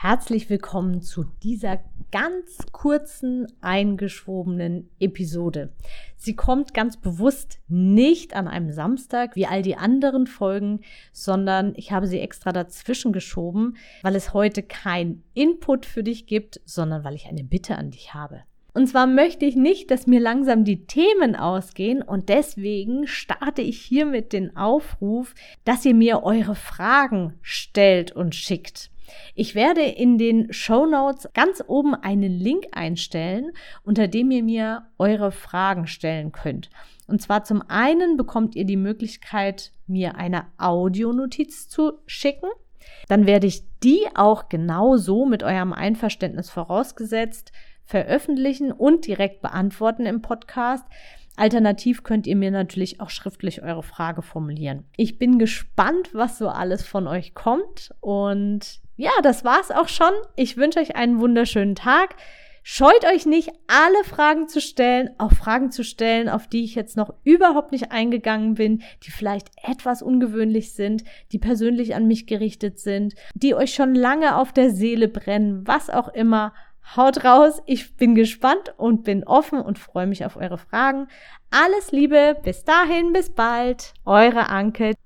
Herzlich willkommen zu dieser ganz kurzen, eingeschobenen Episode. Sie kommt ganz bewusst nicht an einem Samstag wie all die anderen Folgen, sondern ich habe sie extra dazwischen geschoben, weil es heute kein Input für dich gibt, sondern weil ich eine Bitte an dich habe. Und zwar möchte ich nicht, dass mir langsam die Themen ausgehen und deswegen starte ich hiermit den Aufruf, dass ihr mir eure Fragen stellt und schickt. Ich werde in den Show Notes ganz oben einen Link einstellen, unter dem ihr mir eure Fragen stellen könnt. Und zwar zum einen bekommt ihr die Möglichkeit, mir eine Audionotiz zu schicken. Dann werde ich die auch genauso mit eurem Einverständnis vorausgesetzt veröffentlichen und direkt beantworten im Podcast. Alternativ könnt ihr mir natürlich auch schriftlich eure Frage formulieren. Ich bin gespannt, was so alles von euch kommt und ja, das war's auch schon. Ich wünsche euch einen wunderschönen Tag. Scheut euch nicht, alle Fragen zu stellen, auch Fragen zu stellen, auf die ich jetzt noch überhaupt nicht eingegangen bin, die vielleicht etwas ungewöhnlich sind, die persönlich an mich gerichtet sind, die euch schon lange auf der Seele brennen, was auch immer. Haut raus, ich bin gespannt und bin offen und freue mich auf eure Fragen. Alles Liebe, bis dahin, bis bald, eure Anke.